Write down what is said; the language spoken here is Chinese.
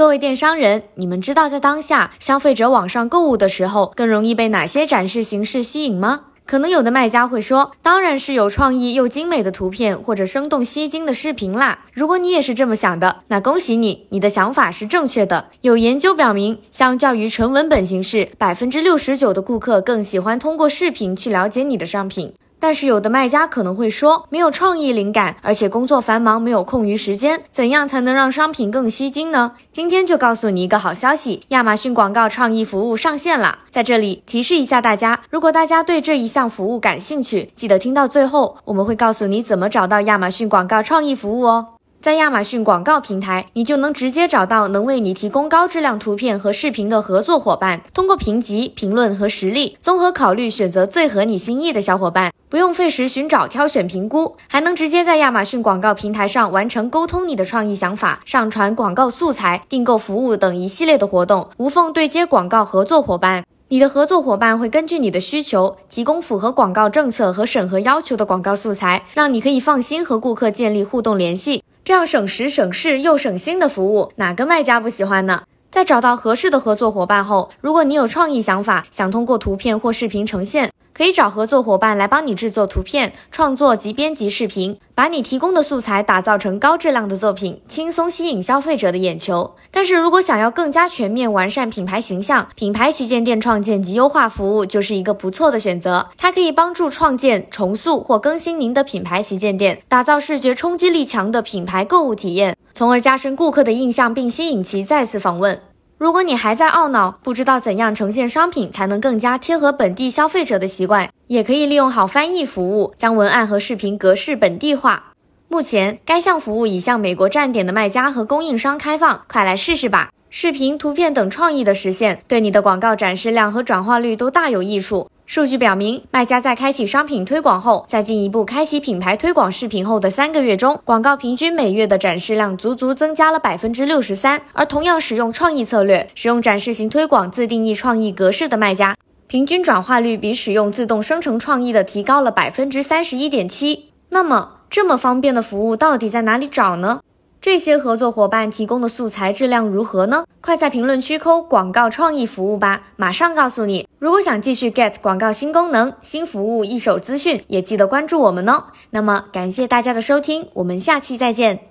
各位电商人，你们知道在当下消费者网上购物的时候，更容易被哪些展示形式吸引吗？可能有的卖家会说，当然是有创意又精美的图片或者生动吸睛的视频啦。如果你也是这么想的，那恭喜你，你的想法是正确的。有研究表明，相较于纯文本形式，百分之六十九的顾客更喜欢通过视频去了解你的商品。但是有的卖家可能会说，没有创意灵感，而且工作繁忙，没有空余时间，怎样才能让商品更吸睛呢？今天就告诉你一个好消息，亚马逊广告创意服务上线了。在这里提示一下大家，如果大家对这一项服务感兴趣，记得听到最后，我们会告诉你怎么找到亚马逊广告创意服务哦。在亚马逊广告平台，你就能直接找到能为你提供高质量图片和视频的合作伙伴。通过评级、评论和实力综合考虑，选择最合你心意的小伙伴，不用费时寻找、挑选、评估，还能直接在亚马逊广告平台上完成沟通你的创意想法、上传广告素材、订购服务等一系列的活动，无缝对接广告合作伙伴。你的合作伙伴会根据你的需求，提供符合广告政策和审核要求的广告素材，让你可以放心和顾客建立互动联系。这样省时省事又省心的服务，哪个卖家不喜欢呢？在找到合适的合作伙伴后，如果你有创意想法，想通过图片或视频呈现。可以找合作伙伴来帮你制作图片、创作及编辑视频，把你提供的素材打造成高质量的作品，轻松吸引消费者的眼球。但是如果想要更加全面完善品牌形象，品牌旗舰店创建及优化服务就是一个不错的选择。它可以帮助创建、重塑或更新您的品牌旗舰店，打造视觉冲击力强的品牌购物体验，从而加深顾客的印象并吸引其再次访问。如果你还在懊恼，不知道怎样呈现商品才能更加贴合本地消费者的习惯，也可以利用好翻译服务，将文案和视频格式本地化。目前，该项服务已向美国站点的卖家和供应商开放，快来试试吧！视频、图片等创意的实现，对你的广告展示量和转化率都大有益处。数据表明，卖家在开启商品推广后，在进一步开启品牌推广视频后的三个月中，广告平均每月的展示量足足增加了百分之六十三。而同样使用创意策略、使用展示型推广、自定义创意格式的卖家，平均转化率比使用自动生成创意的提高了百分之三十一点七。那么，这么方便的服务到底在哪里找呢？这些合作伙伴提供的素材质量如何呢？快在评论区扣广告创意服务吧，马上告诉你。如果想继续 get 广告新功能、新服务一手资讯，也记得关注我们哦。那么感谢大家的收听，我们下期再见。